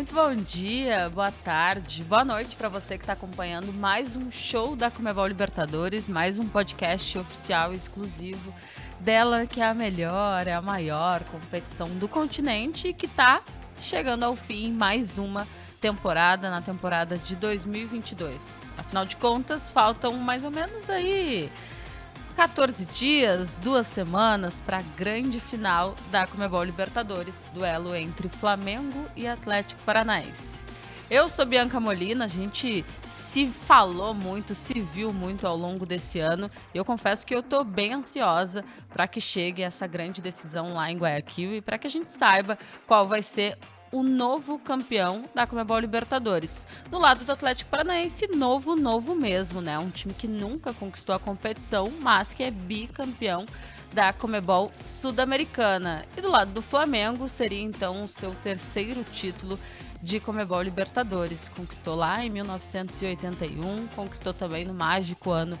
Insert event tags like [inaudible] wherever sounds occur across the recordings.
Muito bom dia, boa tarde, boa noite para você que está acompanhando mais um show da Comebol Libertadores, mais um podcast oficial exclusivo dela, que é a melhor, é a maior competição do continente e que está chegando ao fim mais uma temporada, na temporada de 2022. Afinal de contas, faltam mais ou menos aí 14 dias, duas semanas para a grande final da Comebol Libertadores, duelo entre Flamengo e Atlético Paranaense. Eu sou Bianca Molina, a gente se falou muito, se viu muito ao longo desse ano. E eu confesso que eu estou bem ansiosa para que chegue essa grande decisão lá em Guayaquil e para que a gente saiba qual vai ser o novo campeão da Comebol Libertadores. Do lado do Atlético Paranaense, novo, novo mesmo, né? Um time que nunca conquistou a competição, mas que é bicampeão da Comebol Sul-Americana. E do lado do Flamengo, seria então o seu terceiro título de Comebol Libertadores. Conquistou lá em 1981, conquistou também no mágico ano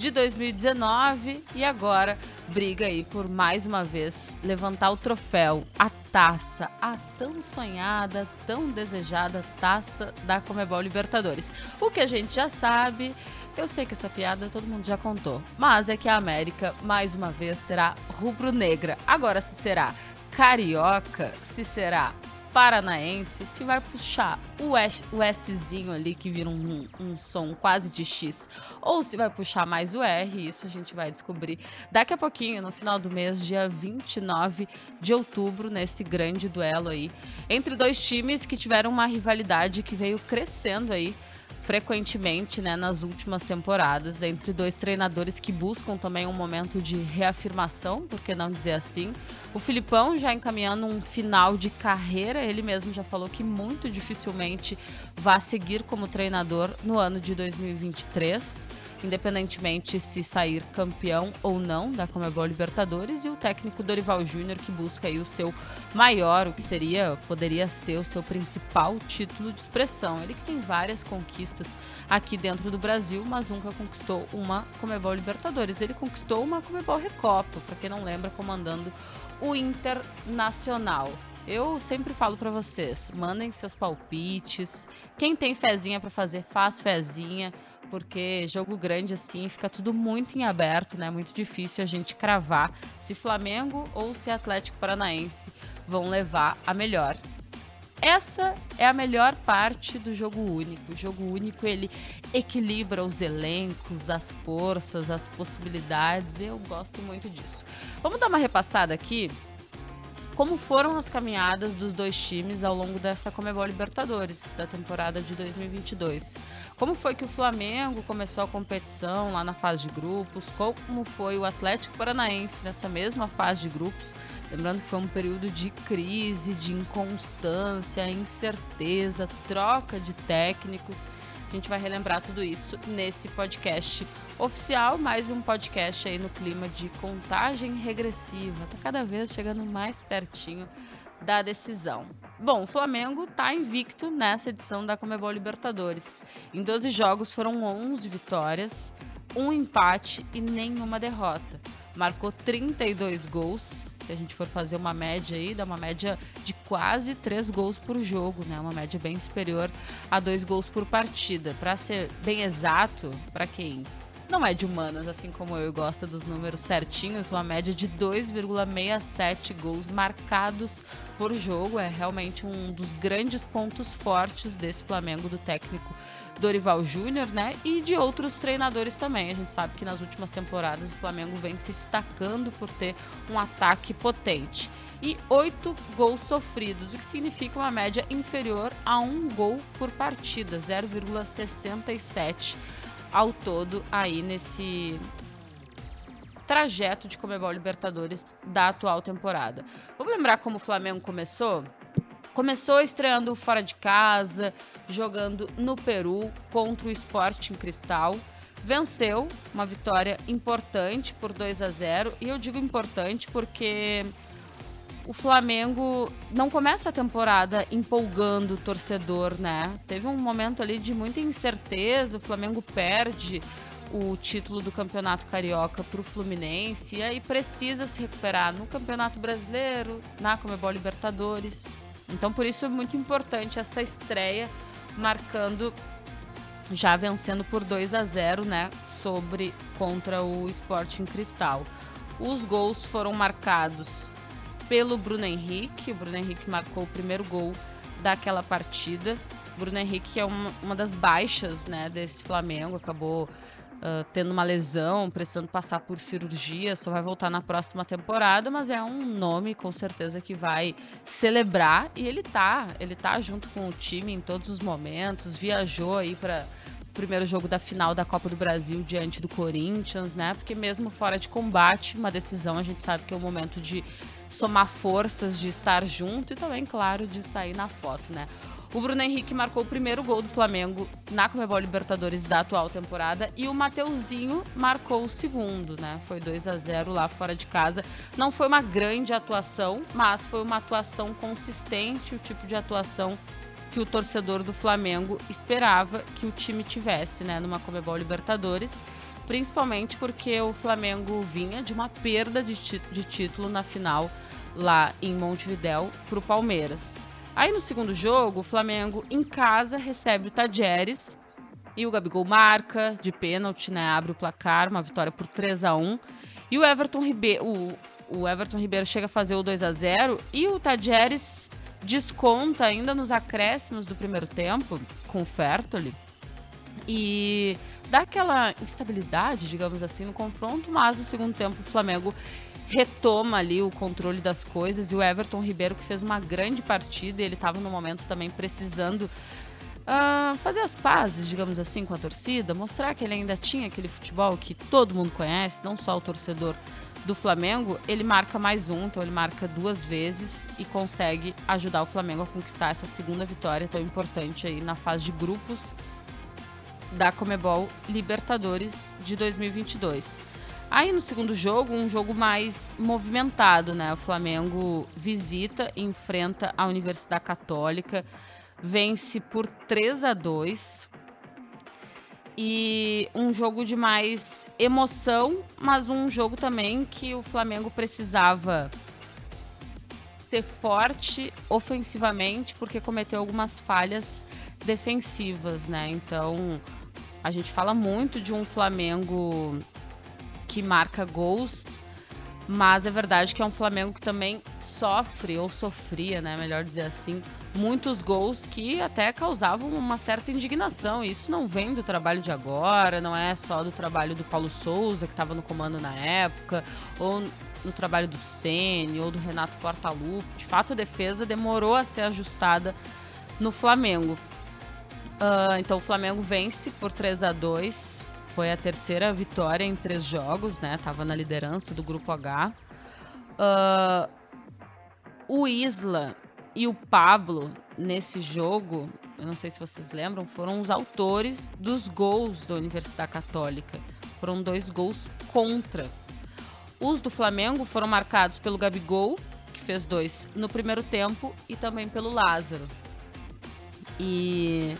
de 2019 e agora briga aí por mais uma vez levantar o troféu, a taça, a tão sonhada, tão desejada taça da Comebol Libertadores. O que a gente já sabe, eu sei que essa piada todo mundo já contou, mas é que a América mais uma vez será rubro-negra. Agora se será carioca, se será paranaense, se vai puxar o, S, o Szinho ali, que vira um, um, som quase de X, ou se vai puxar mais o R, isso a gente vai descobrir daqui a pouquinho, no final do mês, dia 29 de outubro, nesse grande duelo aí, entre dois times que tiveram uma rivalidade que veio crescendo aí frequentemente né, nas últimas temporadas, entre dois treinadores que buscam também um momento de reafirmação, por que não dizer assim. O Filipão já encaminhando um final de carreira, ele mesmo já falou que muito dificilmente vai seguir como treinador no ano de 2023 independentemente se sair campeão ou não da Comebol Libertadores, e o técnico Dorival Júnior que busca aí o seu maior, o que seria, poderia ser o seu principal título de expressão. Ele que tem várias conquistas aqui dentro do Brasil, mas nunca conquistou uma Comebol Libertadores. Ele conquistou uma Comebol Recopa, para quem não lembra, comandando o Internacional. Eu sempre falo para vocês, mandem seus palpites. Quem tem fezinha para fazer, faz fezinha porque jogo grande assim fica tudo muito em aberto, né? Muito difícil a gente cravar se Flamengo ou se Atlético Paranaense vão levar a melhor. Essa é a melhor parte do jogo único. O jogo único ele equilibra os elencos, as forças, as possibilidades. Eu gosto muito disso. Vamos dar uma repassada aqui como foram as caminhadas dos dois times ao longo dessa Comebol Libertadores da temporada de 2022. Como foi que o Flamengo começou a competição lá na fase de grupos? Como foi o Atlético Paranaense nessa mesma fase de grupos? Lembrando que foi um período de crise, de inconstância, incerteza, troca de técnicos. A gente vai relembrar tudo isso nesse podcast oficial, mais um podcast aí no clima de contagem regressiva. Tá cada vez chegando mais pertinho da decisão. Bom, o Flamengo está invicto nessa edição da Comebol Libertadores. Em 12 jogos foram 11 vitórias, um empate e nenhuma derrota. Marcou 32 gols, se a gente for fazer uma média aí, dá uma média de quase três gols por jogo, né? Uma média bem superior a dois gols por partida. Para ser bem exato, para quem não é de humanas, assim como eu gosto dos números certinhos, uma média de 2,67 gols marcados por jogo. É realmente um dos grandes pontos fortes desse Flamengo do técnico Dorival Júnior, né? E de outros treinadores também. A gente sabe que nas últimas temporadas o Flamengo vem se destacando por ter um ataque potente. E oito gols sofridos, o que significa uma média inferior a um gol por partida, 0,67 ao todo aí nesse trajeto de Comebol Libertadores da atual temporada. Vamos lembrar como o Flamengo começou? Começou estreando fora de casa, jogando no Peru contra o Sporting Cristal. Venceu, uma vitória importante por 2 a 0 e eu digo importante porque o Flamengo não começa a temporada empolgando o torcedor, né? Teve um momento ali de muita incerteza, o Flamengo perde o título do Campeonato Carioca para o Fluminense e aí precisa se recuperar no Campeonato Brasileiro, na Comebol Libertadores. Então por isso é muito importante essa estreia marcando já vencendo por 2 a 0, né, sobre contra o Sporting Cristal. Os gols foram marcados pelo Bruno Henrique. O Bruno Henrique marcou o primeiro gol daquela partida. Bruno Henrique é uma, uma das baixas, né, desse Flamengo, acabou uh, tendo uma lesão, precisando passar por cirurgia, só vai voltar na próxima temporada, mas é um nome com certeza que vai celebrar e ele tá, ele tá junto com o time em todos os momentos, viajou aí para o primeiro jogo da final da Copa do Brasil diante do Corinthians, né? Porque mesmo fora de combate, uma decisão a gente sabe que é o momento de somar forças, de estar junto e também, claro, de sair na foto, né? O Bruno Henrique marcou o primeiro gol do Flamengo na Comebol Libertadores da atual temporada e o Mateuzinho marcou o segundo, né? Foi 2 a 0 lá fora de casa. Não foi uma grande atuação, mas foi uma atuação consistente, o tipo de atuação que o torcedor do Flamengo esperava que o time tivesse, né, numa Comebol Libertadores, principalmente porque o Flamengo vinha de uma perda de, de título na final lá em Montevidéu para o Palmeiras. Aí no segundo jogo, o Flamengo em casa recebe o Tajeres e o Gabigol marca de pênalti, né? Abre o placar, uma vitória por 3 a 1 E o Everton Ribeiro, o, Everton Ribeiro chega a fazer o 2 a 0 e o Tajeres desconta ainda nos acréscimos do primeiro tempo com o Fertoli. E dá aquela instabilidade, digamos assim, no confronto, mas no segundo tempo o Flamengo retoma ali o controle das coisas e o Everton Ribeiro que fez uma grande partida, ele estava no momento também precisando uh, fazer as pazes, digamos assim, com a torcida, mostrar que ele ainda tinha aquele futebol que todo mundo conhece, não só o torcedor do Flamengo, ele marca mais um, então ele marca duas vezes e consegue ajudar o Flamengo a conquistar essa segunda vitória tão importante aí na fase de grupos da Comebol Libertadores de 2022. Aí no segundo jogo, um jogo mais movimentado, né? O Flamengo visita enfrenta a Universidade Católica, vence por 3 a 2. E um jogo de mais emoção, mas um jogo também que o Flamengo precisava ser forte ofensivamente, porque cometeu algumas falhas defensivas, né? Então, a gente fala muito de um Flamengo que marca gols, mas é verdade que é um Flamengo que também sofre, ou sofria, né, melhor dizer assim, muitos gols que até causavam uma certa indignação. E isso não vem do trabalho de agora, não é só do trabalho do Paulo Souza, que estava no comando na época, ou no trabalho do Ceni ou do Renato Portaluppi. De fato, a defesa demorou a ser ajustada no Flamengo. Uh, então o Flamengo vence por 3 a 2 foi a terceira vitória em três jogos, né? Tava na liderança do grupo H. Uh, o Isla e o Pablo, nesse jogo, eu não sei se vocês lembram, foram os autores dos gols da Universidade Católica. Foram dois gols contra. Os do Flamengo foram marcados pelo Gabigol, que fez dois no primeiro tempo, e também pelo Lázaro. E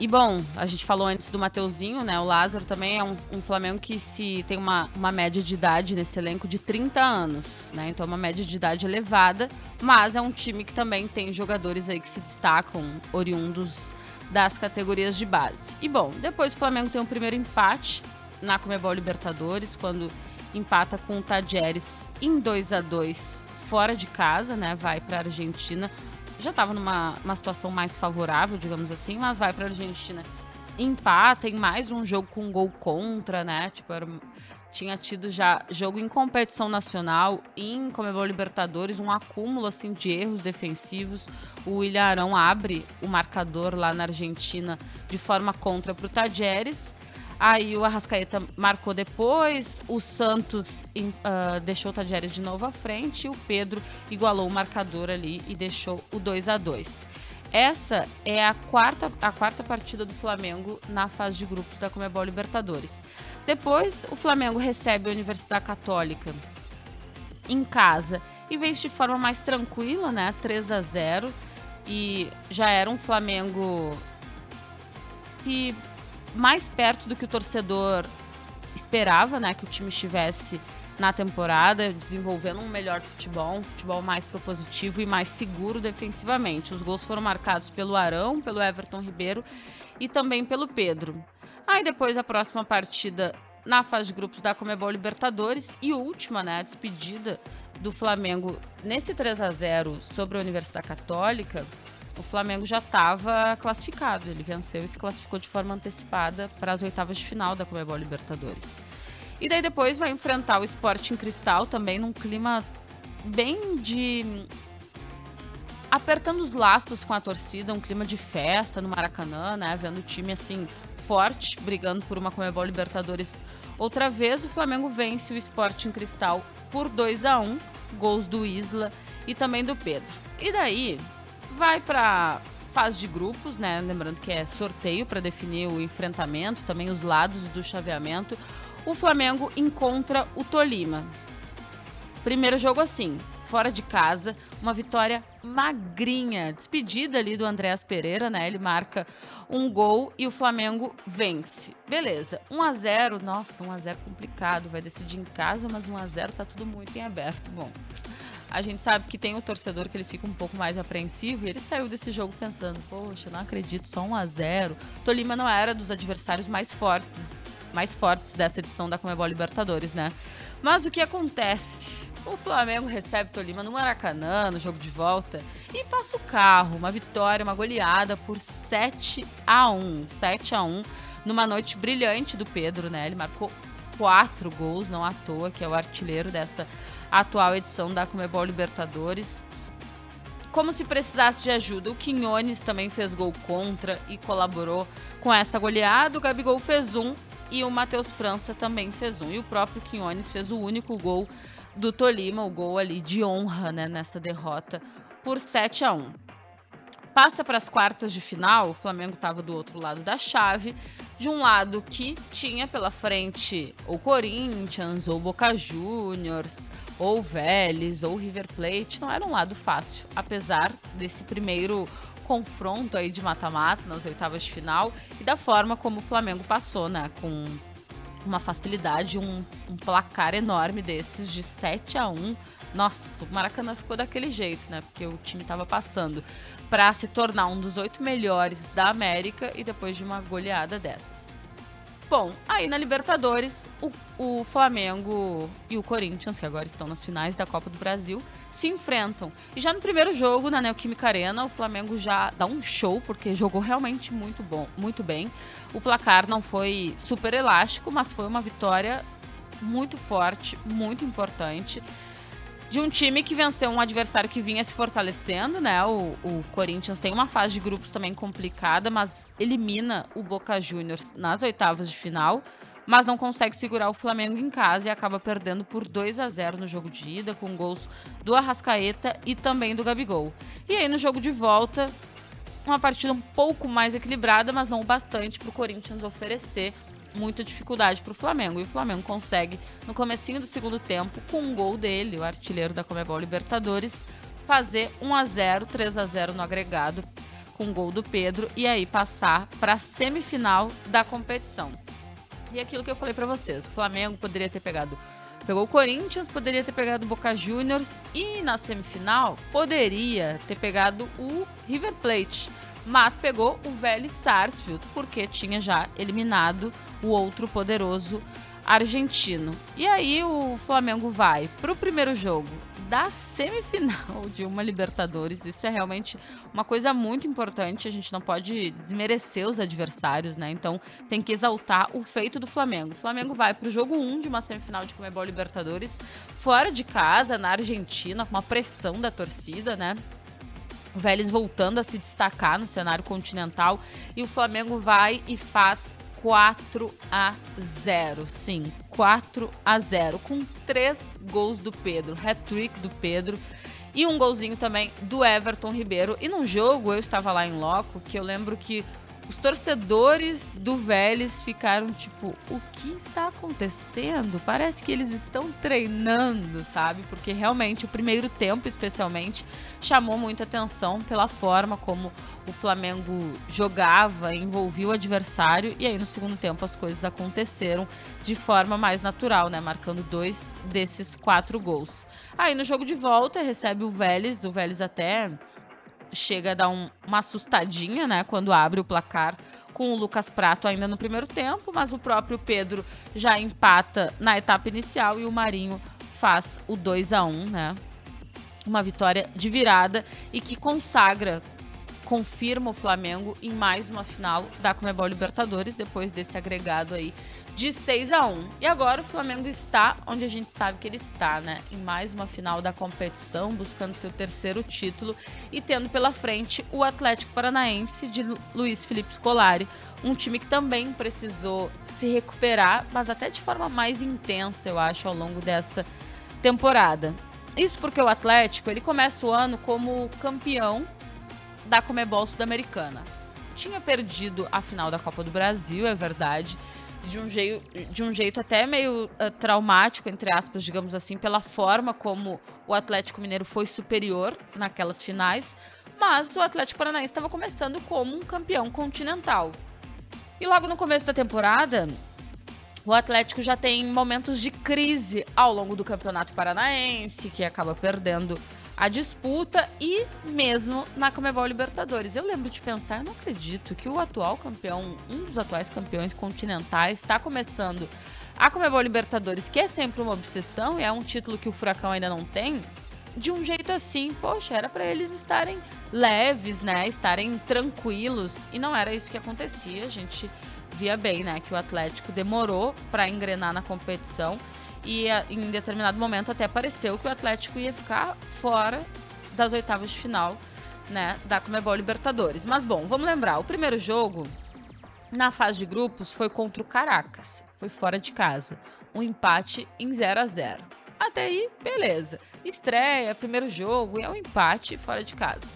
e bom, a gente falou antes do Mateuzinho, né? O Lázaro também é um, um, Flamengo que se tem uma, uma média de idade nesse elenco de 30 anos, né? Então é uma média de idade elevada, mas é um time que também tem jogadores aí que se destacam, oriundos das categorias de base. E bom, depois o Flamengo tem um primeiro empate na Comebol Libertadores, quando empata com o Tadjeres em 2 a 2 fora de casa, né? Vai para a Argentina já estava numa uma situação mais favorável, digamos assim, mas vai para a Argentina. Empata em mais um jogo com gol contra, né? Tipo, era, tinha tido já jogo em competição nacional, em Comebol Libertadores, um acúmulo assim de erros defensivos. O William Arão abre o marcador lá na Argentina de forma contra para o Tajeres Aí o Arrascaeta marcou depois, o Santos uh, deixou o Tadjeres de novo à frente e o Pedro igualou o marcador ali e deixou o 2 a 2 essa é a quarta, a quarta partida do Flamengo na fase de grupos da Comebol Libertadores. Depois, o Flamengo recebe a Universidade Católica em casa e vence de forma mais tranquila, né? 3 a 0 e já era um Flamengo que mais perto do que o torcedor esperava, né, que o time estivesse na temporada, desenvolvendo um melhor futebol, um futebol mais propositivo e mais seguro defensivamente. Os gols foram marcados pelo Arão, pelo Everton Ribeiro e também pelo Pedro. Aí depois a próxima partida na fase de grupos da Comebol Libertadores e última, né, a despedida do Flamengo nesse 3 a 0 sobre a Universidade Católica, o Flamengo já estava classificado. Ele venceu e se classificou de forma antecipada para as oitavas de final da Comebol Libertadores. E daí depois vai enfrentar o Sporting Cristal também num clima bem de apertando os laços com a torcida, um clima de festa no Maracanã, né? Vendo o time assim forte, brigando por uma Comebol Libertadores. Outra vez o Flamengo vence o Sporting Cristal por 2 a 1, gols do Isla e também do Pedro. E daí vai para fase de grupos, né? Lembrando que é sorteio para definir o enfrentamento, também os lados do chaveamento o Flamengo encontra o Tolima. Primeiro jogo assim, fora de casa, uma vitória magrinha, despedida ali do Andréas Pereira, né? Ele marca um gol e o Flamengo vence. Beleza, 1 a 0, nossa, 1 a 0 complicado, vai decidir em casa, mas 1 a 0 tá tudo muito em aberto. Bom, a gente sabe que tem o torcedor que ele fica um pouco mais apreensivo e ele saiu desse jogo pensando, poxa, não acredito, só 1 a 0. Tolima não era dos adversários mais fortes mais fortes dessa edição da Comebol Libertadores, né? Mas o que acontece? O Flamengo recebe Tolima no Maracanã, no jogo de volta, e passa o carro. Uma vitória, uma goleada por 7 a 1 7 a 1 numa noite brilhante do Pedro, né? Ele marcou quatro gols, não à toa, que é o artilheiro dessa atual edição da Comebol Libertadores. Como se precisasse de ajuda, o Quinones também fez gol contra e colaborou com essa goleada. O Gabigol fez um e o Matheus França também fez um. E o próprio Quinones fez o único gol do Tolima, o gol ali de honra né, nessa derrota por 7 a 1 passa para as quartas de final, o Flamengo estava do outro lado da chave, de um lado que tinha pela frente ou Corinthians, ou Boca Juniors, ou Vélez, ou River Plate, não era um lado fácil, apesar desse primeiro confronto aí de mata-mata nas oitavas de final e da forma como o Flamengo passou, né? Com uma facilidade, um, um placar enorme desses de 7 a 1 nossa, o Maracanã ficou daquele jeito, né? Porque o time estava passando para se tornar um dos oito melhores da América e depois de uma goleada dessas. Bom, aí na Libertadores, o, o Flamengo e o Corinthians, que agora estão nas finais da Copa do Brasil, se enfrentam. E já no primeiro jogo, na Neoquímica Arena, o Flamengo já dá um show, porque jogou realmente muito bom, muito bem. O placar não foi super elástico, mas foi uma vitória muito forte, muito importante. De um time que venceu um adversário que vinha se fortalecendo, né? O, o Corinthians tem uma fase de grupos também complicada, mas elimina o Boca Juniors nas oitavas de final mas não consegue segurar o Flamengo em casa e acaba perdendo por 2 a 0 no jogo de ida, com gols do Arrascaeta e também do Gabigol. E aí no jogo de volta, uma partida um pouco mais equilibrada, mas não o bastante para o Corinthians oferecer muita dificuldade para o Flamengo. E o Flamengo consegue, no comecinho do segundo tempo, com um gol dele, o artilheiro da Comebol Libertadores, fazer 1 a 0 3 a 0 no agregado, com o gol do Pedro, e aí passar para a semifinal da competição. E aquilo que eu falei para vocês, o Flamengo poderia ter pegado pegou o Corinthians, poderia ter pegado o Boca Juniors e na semifinal poderia ter pegado o River Plate, mas pegou o Vélez Sarsfield porque tinha já eliminado o outro poderoso argentino. E aí o Flamengo vai para o primeiro jogo da semifinal [laughs] de uma Libertadores. Isso é realmente uma coisa muito importante. A gente não pode desmerecer os adversários, né? Então tem que exaltar o feito do Flamengo. O Flamengo vai para o jogo 1 de uma semifinal de Comebol Libertadores, fora de casa, na Argentina, com uma pressão da torcida, né? O Vélez voltando a se destacar no cenário continental e o Flamengo vai e faz 4 a 0. Sim, 4 a 0 com três gols do Pedro, hat-trick do Pedro. E um golzinho também do Everton Ribeiro. E num jogo, eu estava lá em loco, que eu lembro que os torcedores do Vélez ficaram tipo, o que está acontecendo? Parece que eles estão treinando, sabe? Porque realmente o primeiro tempo, especialmente, chamou muita atenção pela forma como o Flamengo jogava, envolvia o adversário e aí no segundo tempo as coisas aconteceram de forma mais natural, né? Marcando dois desses quatro gols. Aí no jogo de volta recebe o Vélez, o Vélez até chega a dar um, uma assustadinha, né, quando abre o placar com o Lucas Prato ainda no primeiro tempo, mas o próprio Pedro já empata na etapa inicial e o Marinho faz o 2 a 1, né? Uma vitória de virada e que consagra confirma o Flamengo em mais uma final da Comebol Libertadores, depois desse agregado aí de 6 a 1 E agora o Flamengo está onde a gente sabe que ele está, né? Em mais uma final da competição, buscando seu terceiro título e tendo pela frente o Atlético Paranaense de Luiz Felipe Scolari, um time que também precisou se recuperar, mas até de forma mais intensa, eu acho, ao longo dessa temporada. Isso porque o Atlético, ele começa o ano como campeão da Comebol Sul-Americana. Tinha perdido a final da Copa do Brasil, é verdade, de um, jeito, de um jeito até meio uh, traumático, entre aspas, digamos assim, pela forma como o Atlético Mineiro foi superior naquelas finais, mas o Atlético Paranaense estava começando como um campeão continental. E logo no começo da temporada, o Atlético já tem momentos de crise ao longo do Campeonato Paranaense, que acaba perdendo a disputa e mesmo na Comebol Libertadores. Eu lembro de pensar, eu não acredito que o atual campeão, um dos atuais campeões continentais, está começando a Comebol Libertadores, que é sempre uma obsessão e é um título que o Furacão ainda não tem, de um jeito assim, poxa, era para eles estarem leves, né, estarem tranquilos e não era isso que acontecia. A gente via bem, né, que o Atlético demorou para engrenar na competição e em determinado momento até pareceu que o Atlético ia ficar fora das oitavas de final né, da Comebol Libertadores. Mas bom, vamos lembrar, o primeiro jogo na fase de grupos foi contra o Caracas, foi fora de casa, um empate em 0 a 0. Até aí, beleza. Estreia, primeiro jogo, é um empate fora de casa.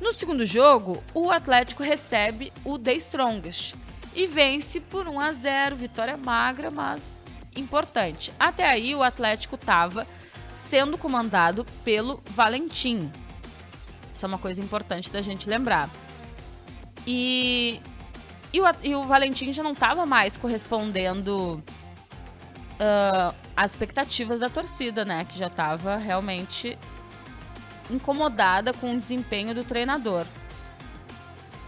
No segundo jogo, o Atlético recebe o The Strongest e vence por 1 a 0, vitória magra, mas importante. Até aí, o Atlético estava sendo comandado pelo Valentim. Isso é uma coisa importante da gente lembrar. E, e, o, e o Valentim já não estava mais correspondendo uh, às expectativas da torcida, né? Que já estava realmente incomodada com o desempenho do treinador.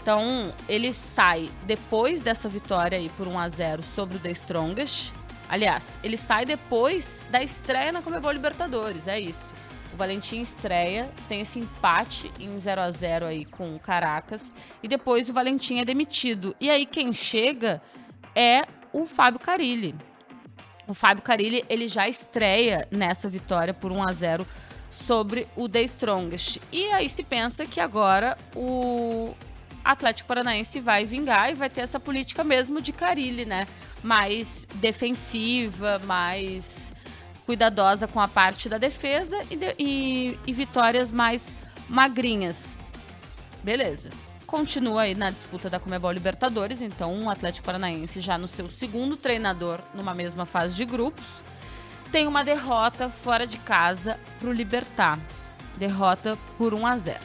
Então, ele sai depois dessa vitória aí por 1 a 0 sobre o The Strongest Aliás, ele sai depois da estreia na Comebol Libertadores, é isso. O Valentim estreia, tem esse empate em 0 a 0 aí com o Caracas e depois o Valentim é demitido. E aí quem chega é o Fábio Carilli. O Fábio Carilli, ele já estreia nessa vitória por 1 a 0 sobre o The Strongest. E aí se pensa que agora o Atlético Paranaense vai vingar e vai ter essa política mesmo de Carilli, né? mais defensiva, mais cuidadosa com a parte da defesa e, de, e, e vitórias mais magrinhas. Beleza. Continua aí na disputa da Comebol Libertadores, então o um Atlético Paranaense já no seu segundo treinador numa mesma fase de grupos, tem uma derrota fora de casa para o Libertar. Derrota por 1 a 0.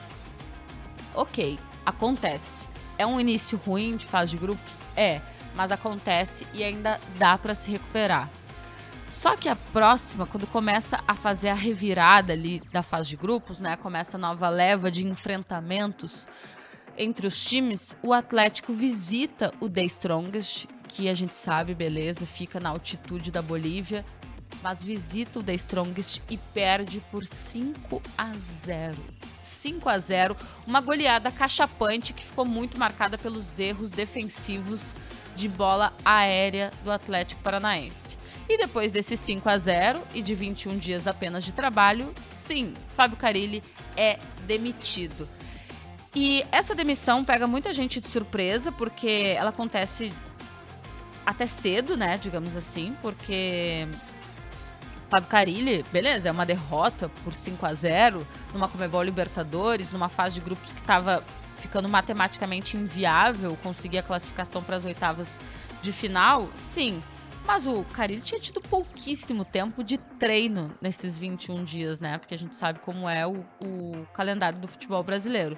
Ok, acontece. É um início ruim de fase de grupos? É mas acontece e ainda dá para se recuperar. Só que a próxima, quando começa a fazer a revirada ali da fase de grupos, né, começa a nova leva de enfrentamentos entre os times, o Atlético visita o The Strongest, que a gente sabe, beleza, fica na altitude da Bolívia, mas visita o The Strongest e perde por 5 a 0. 5 a 0, uma goleada cachapante que ficou muito marcada pelos erros defensivos de bola aérea do Atlético Paranaense. E depois desse 5 a 0 e de 21 dias apenas de trabalho, sim, Fábio Carilli é demitido. E essa demissão pega muita gente de surpresa, porque ela acontece até cedo, né, digamos assim, porque Fábio Carilli, beleza, é uma derrota por 5 a 0 numa Comebol Libertadores, numa fase de grupos que estava ficando matematicamente inviável conseguir a classificação para as oitavas de final, sim. Mas o Carilli tinha tido pouquíssimo tempo de treino nesses 21 dias, né? Porque a gente sabe como é o, o calendário do futebol brasileiro.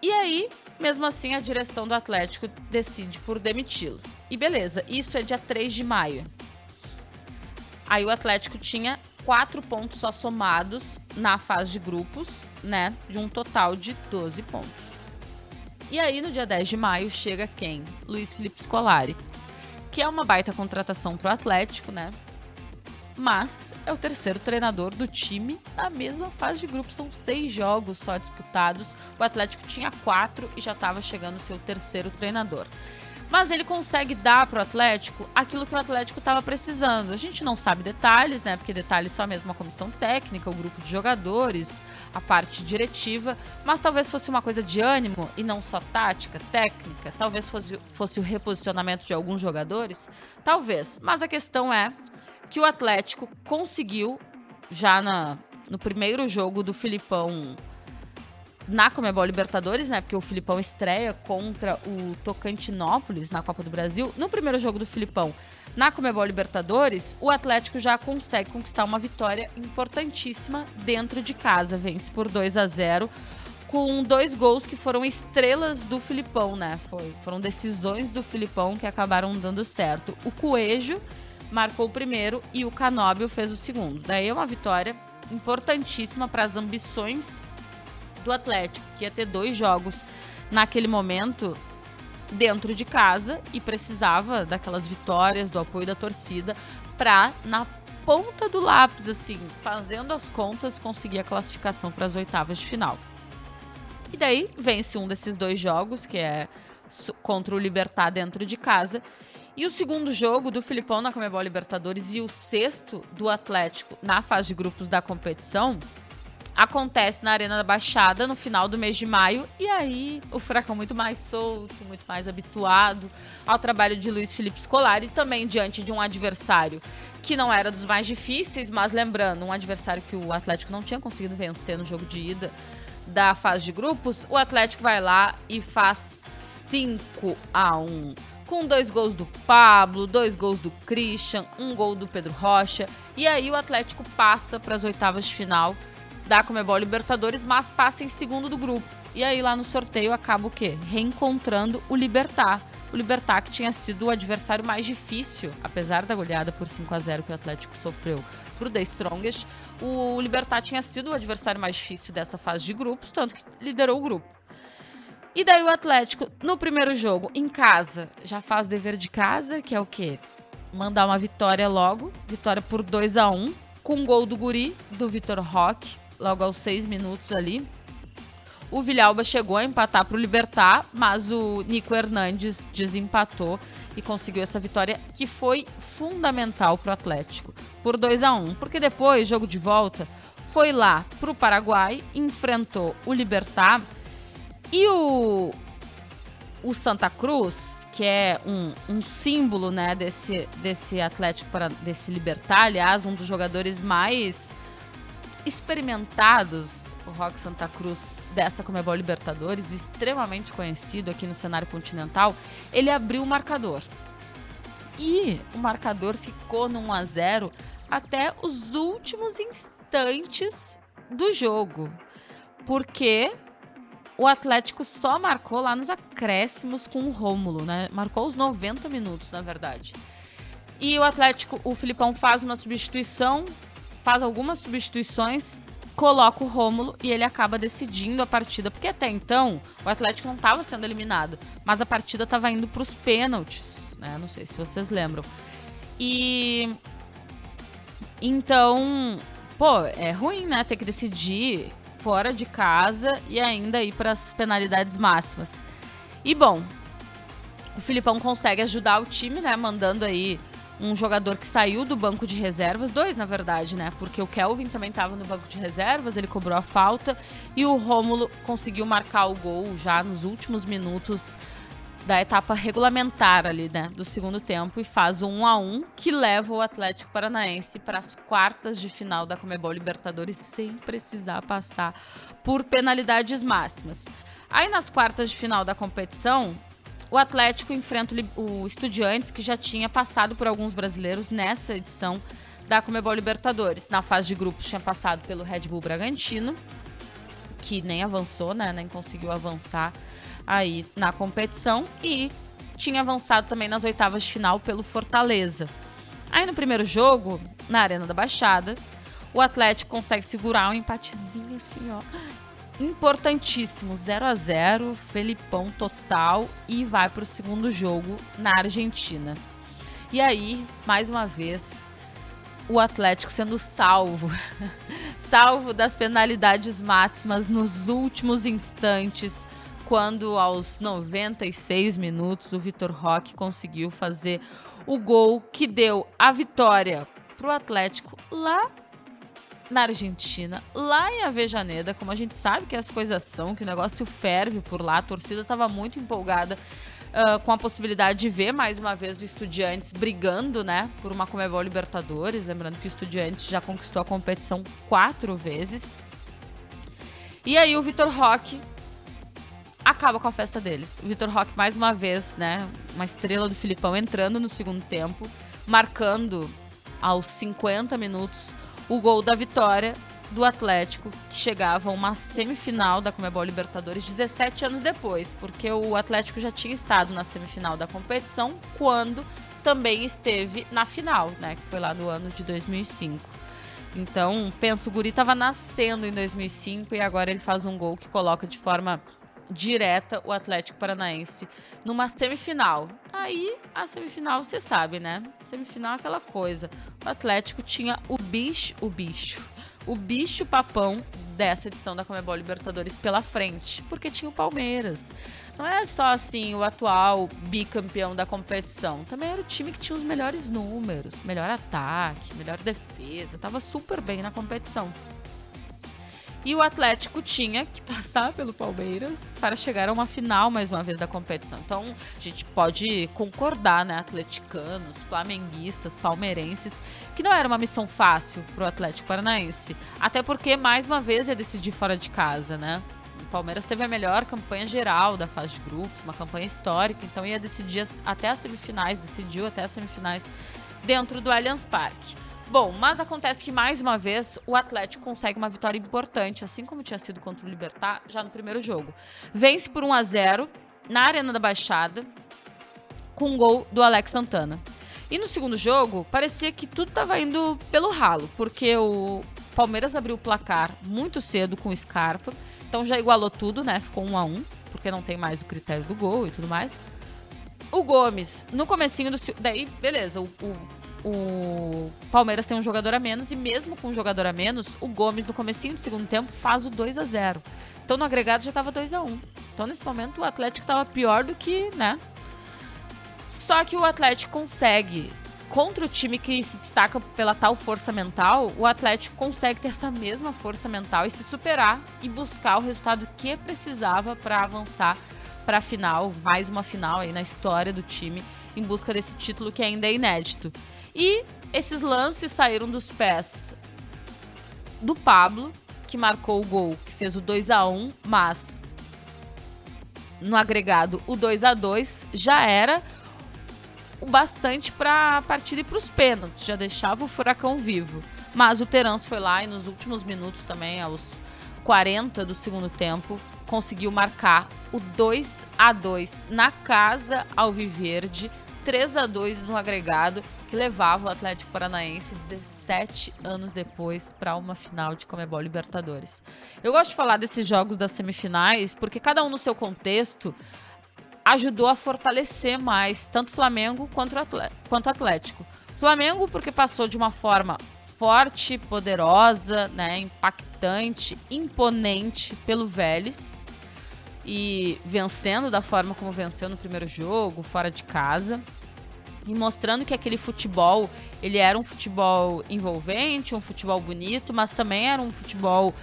E aí, mesmo assim, a direção do Atlético decide por demiti-lo. E beleza, isso é dia 3 de maio. Aí o Atlético tinha quatro pontos só somados na fase de grupos, né? De um total de 12 pontos. E aí, no dia 10 de maio, chega quem? Luiz Felipe Scolari. Que é uma baita contratação pro Atlético, né? Mas é o terceiro treinador do time na mesma fase de grupos. São seis jogos só disputados. O Atlético tinha quatro e já estava chegando o seu terceiro treinador. Mas ele consegue dar pro Atlético aquilo que o Atlético estava precisando. A gente não sabe detalhes, né? Porque detalhes só mesmo a comissão técnica, o grupo de jogadores, a parte diretiva. Mas talvez fosse uma coisa de ânimo e não só tática, técnica. Talvez fosse, fosse o reposicionamento de alguns jogadores. Talvez. Mas a questão é que o Atlético conseguiu, já na, no primeiro jogo do Filipão na Comebol Libertadores, né? Porque o Filipão estreia contra o Tocantinópolis na Copa do Brasil. No primeiro jogo do Filipão na Comebol Libertadores, o Atlético já consegue conquistar uma vitória importantíssima dentro de casa. Vence por 2 a 0 com dois gols que foram estrelas do Filipão, né? Foi, foram decisões do Filipão que acabaram dando certo. O Coelho marcou o primeiro e o Canóbio fez o segundo. Daí é uma vitória importantíssima para as ambições do Atlético, que ia ter dois jogos naquele momento dentro de casa e precisava daquelas vitórias, do apoio da torcida para na ponta do lápis, assim, fazendo as contas, conseguir a classificação para as oitavas de final. E daí vence um desses dois jogos, que é contra o Libertar dentro de casa. E o segundo jogo do Filipão na Comebol Libertadores e o sexto do Atlético na fase de grupos da competição acontece na Arena da Baixada no final do mês de maio. E aí o Furacão muito mais solto, muito mais habituado ao trabalho de Luiz Felipe Scolari, também diante de um adversário que não era dos mais difíceis, mas lembrando, um adversário que o Atlético não tinha conseguido vencer no jogo de ida da fase de grupos, o Atlético vai lá e faz 5 a 1 com dois gols do Pablo, dois gols do Christian, um gol do Pedro Rocha. E aí o Atlético passa para as oitavas de final da Comebol Libertadores, mas passa em segundo do grupo. E aí lá no sorteio acaba o quê? Reencontrando o Libertar. O Libertar que tinha sido o adversário mais difícil, apesar da goleada por 5 a 0 que o Atlético sofreu pro The Strongest, o Libertar tinha sido o adversário mais difícil dessa fase de grupos, tanto que liderou o grupo. E daí o Atlético, no primeiro jogo, em casa, já faz o dever de casa, que é o quê? Mandar uma vitória logo, vitória por 2 a 1 com um gol do Guri, do Vitor Roque, logo aos seis minutos ali. O Vilhalba chegou a empatar para o Libertar, mas o Nico Hernandes desempatou e conseguiu essa vitória que foi fundamental para o Atlético, por 2 a 1 Porque depois, jogo de volta, foi lá para o Paraguai, enfrentou o Libertar e o, o Santa Cruz, que é um, um símbolo né, desse, desse Atlético, para, desse Libertar, aliás, um dos jogadores mais experimentados, o Rock Santa Cruz dessa Comebol Libertadores, extremamente conhecido aqui no cenário continental, ele abriu o marcador. E o marcador ficou no 1 a 0 até os últimos instantes do jogo. Porque o Atlético só marcou lá nos acréscimos com o Rômulo, né? Marcou os 90 minutos, na verdade. E o Atlético, o Filipão faz uma substituição faz algumas substituições, coloca o Rômulo e ele acaba decidindo a partida, porque até então o Atlético não estava sendo eliminado, mas a partida estava indo para os pênaltis, né? Não sei se vocês lembram. E então, pô, é ruim, né, ter que decidir fora de casa e ainda ir para as penalidades máximas. E bom, o Filipão consegue ajudar o time, né, mandando aí um jogador que saiu do banco de reservas, dois na verdade, né? Porque o Kelvin também estava no banco de reservas, ele cobrou a falta e o Rômulo conseguiu marcar o gol já nos últimos minutos da etapa regulamentar ali, né, do segundo tempo e faz um 1 a 1 que leva o Atlético Paranaense para as quartas de final da Comebol Libertadores sem precisar passar por penalidades máximas. Aí nas quartas de final da competição, o Atlético enfrenta o Estudiantes, que já tinha passado por alguns brasileiros nessa edição da Comebol Libertadores. Na fase de grupos tinha passado pelo Red Bull Bragantino, que nem avançou, né, nem conseguiu avançar aí na competição e tinha avançado também nas oitavas de final pelo Fortaleza. Aí no primeiro jogo, na Arena da Baixada, o Atlético consegue segurar um empatezinho assim, ó. Importantíssimo, 0 a 0 Felipão total e vai para o segundo jogo na Argentina. E aí, mais uma vez, o Atlético sendo salvo, [laughs] salvo das penalidades máximas nos últimos instantes quando aos 96 minutos o Vitor Roque conseguiu fazer o gol que deu a vitória para o Atlético lá na Argentina, lá em Avejaneda, como a gente sabe que as coisas são, que o negócio ferve por lá, a torcida estava muito empolgada uh, com a possibilidade de ver mais uma vez o Estudiantes brigando, né, por uma Comebol Libertadores, lembrando que o Estudiantes já conquistou a competição quatro vezes. E aí o Vitor Roque acaba com a festa deles. O Vitor Roque, mais uma vez, né? Uma estrela do Filipão entrando no segundo tempo, marcando aos 50 minutos o gol da vitória do Atlético, que chegava a uma semifinal da Comebol Libertadores 17 anos depois, porque o Atlético já tinha estado na semifinal da competição quando também esteve na final, né? Que foi lá no ano de 2005. Então, penso, o Guri estava nascendo em 2005 e agora ele faz um gol que coloca de forma direta o Atlético Paranaense numa semifinal. Aí, a semifinal, você sabe, né? Semifinal é aquela coisa. O Atlético tinha o bicho, o bicho, o bicho papão dessa edição da Comebol Libertadores pela frente, porque tinha o Palmeiras. Não é só assim o atual bicampeão da competição, também era o time que tinha os melhores números, melhor ataque, melhor defesa, tava super bem na competição. E o Atlético tinha que passar pelo Palmeiras para chegar a uma final mais uma vez da competição. Então, a gente pode concordar, né, atleticanos, flamenguistas, palmeirenses, que não era uma missão fácil para o Atlético Paranaense. Até porque, mais uma vez, ia decidir fora de casa, né? O Palmeiras teve a melhor campanha geral da fase de grupos, uma campanha histórica, então ia decidir até as semifinais, decidiu até as semifinais dentro do Allianz Parque. Bom, mas acontece que mais uma vez o Atlético consegue uma vitória importante, assim como tinha sido contra o Libertar já no primeiro jogo. Vence por 1 a 0 na Arena da Baixada com um gol do Alex Santana. E no segundo jogo, parecia que tudo estava indo pelo ralo, porque o Palmeiras abriu o placar muito cedo com o Scarpa, então já igualou tudo, né? Ficou 1 a 1, porque não tem mais o critério do gol e tudo mais. O Gomes, no comecinho do... Daí, beleza, o, o o Palmeiras tem um jogador a menos e mesmo com um jogador a menos, o Gomes no comecinho do segundo tempo faz o 2 a 0. Então no agregado já estava 2 a 1. Então nesse momento o Atlético estava pior do que, né? Só que o Atlético consegue contra o time que se destaca pela tal força mental, o Atlético consegue ter essa mesma força mental e se superar e buscar o resultado que precisava para avançar para a final, mais uma final aí na história do time em busca desse título que ainda é inédito. E esses lances saíram dos pés do Pablo, que marcou o gol, que fez o 2 a 1 mas no agregado o 2 a 2 já era o bastante para a partida e para os pênaltis, já deixava o furacão vivo. Mas o Terence foi lá e nos últimos minutos também, aos 40 do segundo tempo, conseguiu marcar o 2 a 2 na casa Alviverde, 3 a 2 no agregado que levava o Atlético Paranaense 17 anos depois para uma final de Comebol Libertadores. Eu gosto de falar desses jogos das semifinais porque cada um no seu contexto ajudou a fortalecer mais tanto Flamengo quanto o Atlético. Flamengo porque passou de uma forma forte, poderosa, né, impactante, imponente pelo Vélez e vencendo da forma como venceu no primeiro jogo, fora de casa e mostrando que aquele futebol, ele era um futebol envolvente, um futebol bonito, mas também era um futebol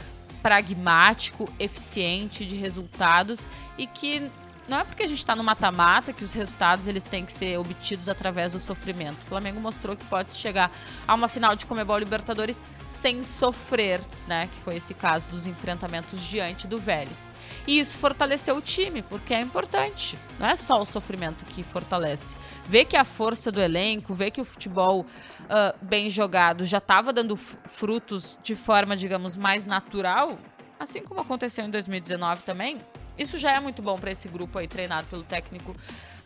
pragmático, eficiente de resultados e que não é porque a gente está no mata-mata que os resultados eles têm que ser obtidos através do sofrimento. O Flamengo mostrou que pode chegar a uma final de Comebol Libertadores sem sofrer, né? Que foi esse caso dos enfrentamentos diante do Vélez. E isso fortaleceu o time, porque é importante. Não é só o sofrimento que fortalece. Ver que a força do elenco, ver que o futebol uh, bem jogado já estava dando frutos de forma, digamos, mais natural, assim como aconteceu em 2019 também isso já é muito bom para esse grupo aí treinado pelo técnico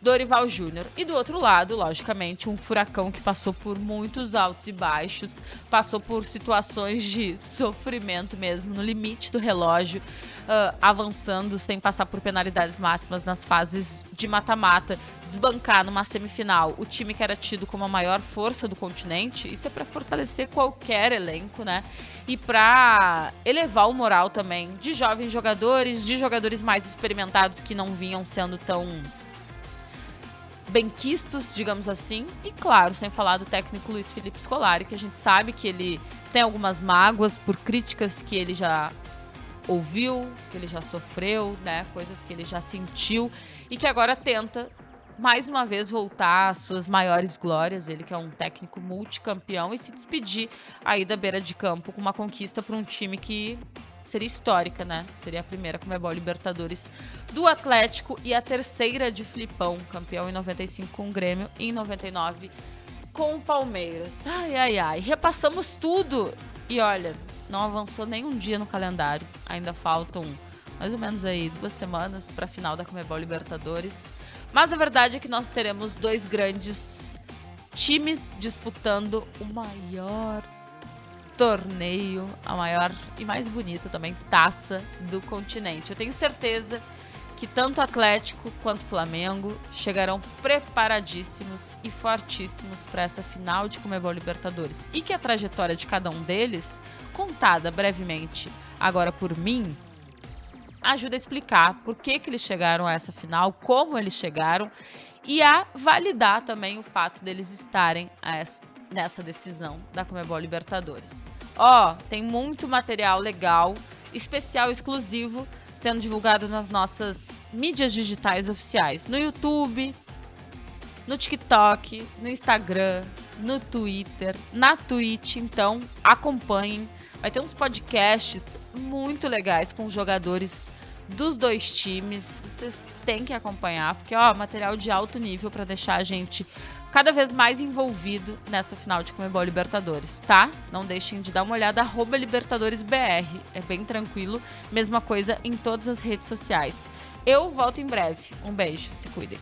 Dorival Júnior. E do outro lado, logicamente, um furacão que passou por muitos altos e baixos, passou por situações de sofrimento mesmo, no limite do relógio, uh, avançando sem passar por penalidades máximas nas fases de mata-mata, desbancar numa semifinal o time que era tido como a maior força do continente. Isso é para fortalecer qualquer elenco, né? E para elevar o moral também de jovens jogadores, de jogadores mais experimentados que não vinham sendo tão benquistos, digamos assim. E claro, sem falar do técnico Luiz Felipe Scolari, que a gente sabe que ele tem algumas mágoas por críticas que ele já ouviu, que ele já sofreu, né? Coisas que ele já sentiu e que agora tenta mais uma vez voltar às suas maiores glórias, ele que é um técnico multicampeão e se despedir aí da beira de campo com uma conquista para um time que seria histórica, né? Seria a primeira Comebol Libertadores do Atlético e a terceira de Flipão, campeão em 95 com o Grêmio e em 99 com o Palmeiras. Ai, ai, ai. Repassamos tudo e olha, não avançou nem um dia no calendário. Ainda faltam mais ou menos aí duas semanas para a final da Comebol Libertadores. Mas a verdade é que nós teremos dois grandes times disputando o maior torneio, a maior e mais bonita também taça do continente. Eu tenho certeza que tanto Atlético quanto Flamengo chegarão preparadíssimos e fortíssimos para essa final de Comebol Libertadores e que a trajetória de cada um deles, contada brevemente agora por mim, ajuda a explicar por que, que eles chegaram a essa final, como eles chegaram e a validar também o fato deles estarem essa, nessa decisão da Comebol Libertadores. Ó, oh, tem muito material legal, especial, exclusivo, sendo divulgado nas nossas mídias digitais oficiais, no YouTube, no TikTok, no Instagram, no Twitter, na Twitch. Então, acompanhem. Vai ter uns podcasts muito legais com jogadores dos dois times. Vocês têm que acompanhar, porque ó, material de alto nível para deixar a gente cada vez mais envolvido nessa final de Comebol Libertadores, tá? Não deixem de dar uma olhada arroba LibertadoresBR, é bem tranquilo, mesma coisa em todas as redes sociais. Eu volto em breve. Um beijo, se cuidem.